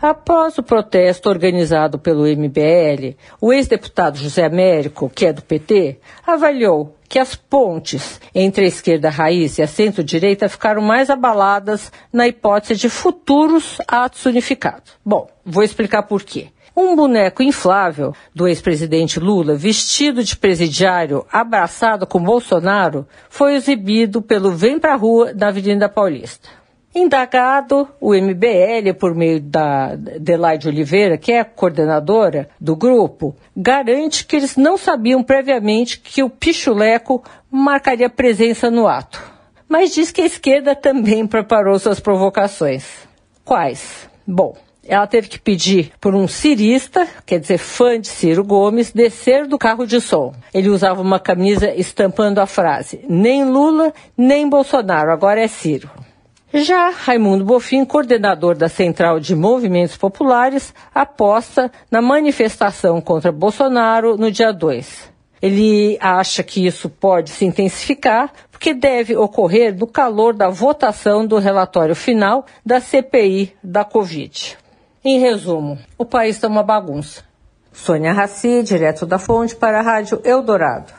Após o protesto organizado pelo MBL, o ex-deputado José Américo, que é do PT, avaliou que as pontes entre a esquerda raiz e a centro-direita ficaram mais abaladas na hipótese de futuros atos unificados. Bom, vou explicar por quê. Um boneco inflável do ex-presidente Lula, vestido de presidiário, abraçado com Bolsonaro, foi exibido pelo Vem Pra Rua da Avenida Paulista. Indagado, o MBL, por meio da Adelaide Oliveira, que é coordenadora do grupo, garante que eles não sabiam previamente que o Pichuleco marcaria presença no ato. Mas diz que a esquerda também preparou suas provocações. Quais? Bom, ela teve que pedir por um cirista, quer dizer, fã de Ciro Gomes, descer do carro de som. Ele usava uma camisa estampando a frase: nem Lula, nem Bolsonaro, agora é Ciro. Já Raimundo Bofim, coordenador da Central de Movimentos Populares, aposta na manifestação contra Bolsonaro no dia 2. Ele acha que isso pode se intensificar porque deve ocorrer no calor da votação do relatório final da CPI da Covid. Em resumo, o país está uma bagunça. Sônia Raci, direto da fonte para a Rádio Eldorado.